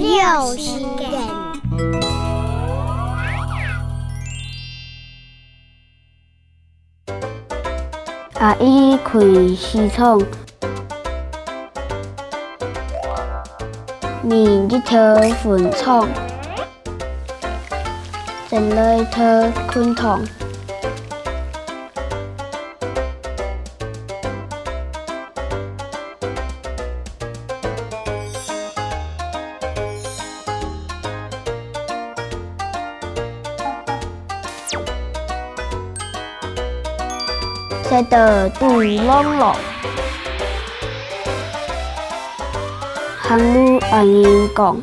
有时间。阿姨开西窗，面一条粉窗，整了一条昆在的杜朗朗，行路阿英讲。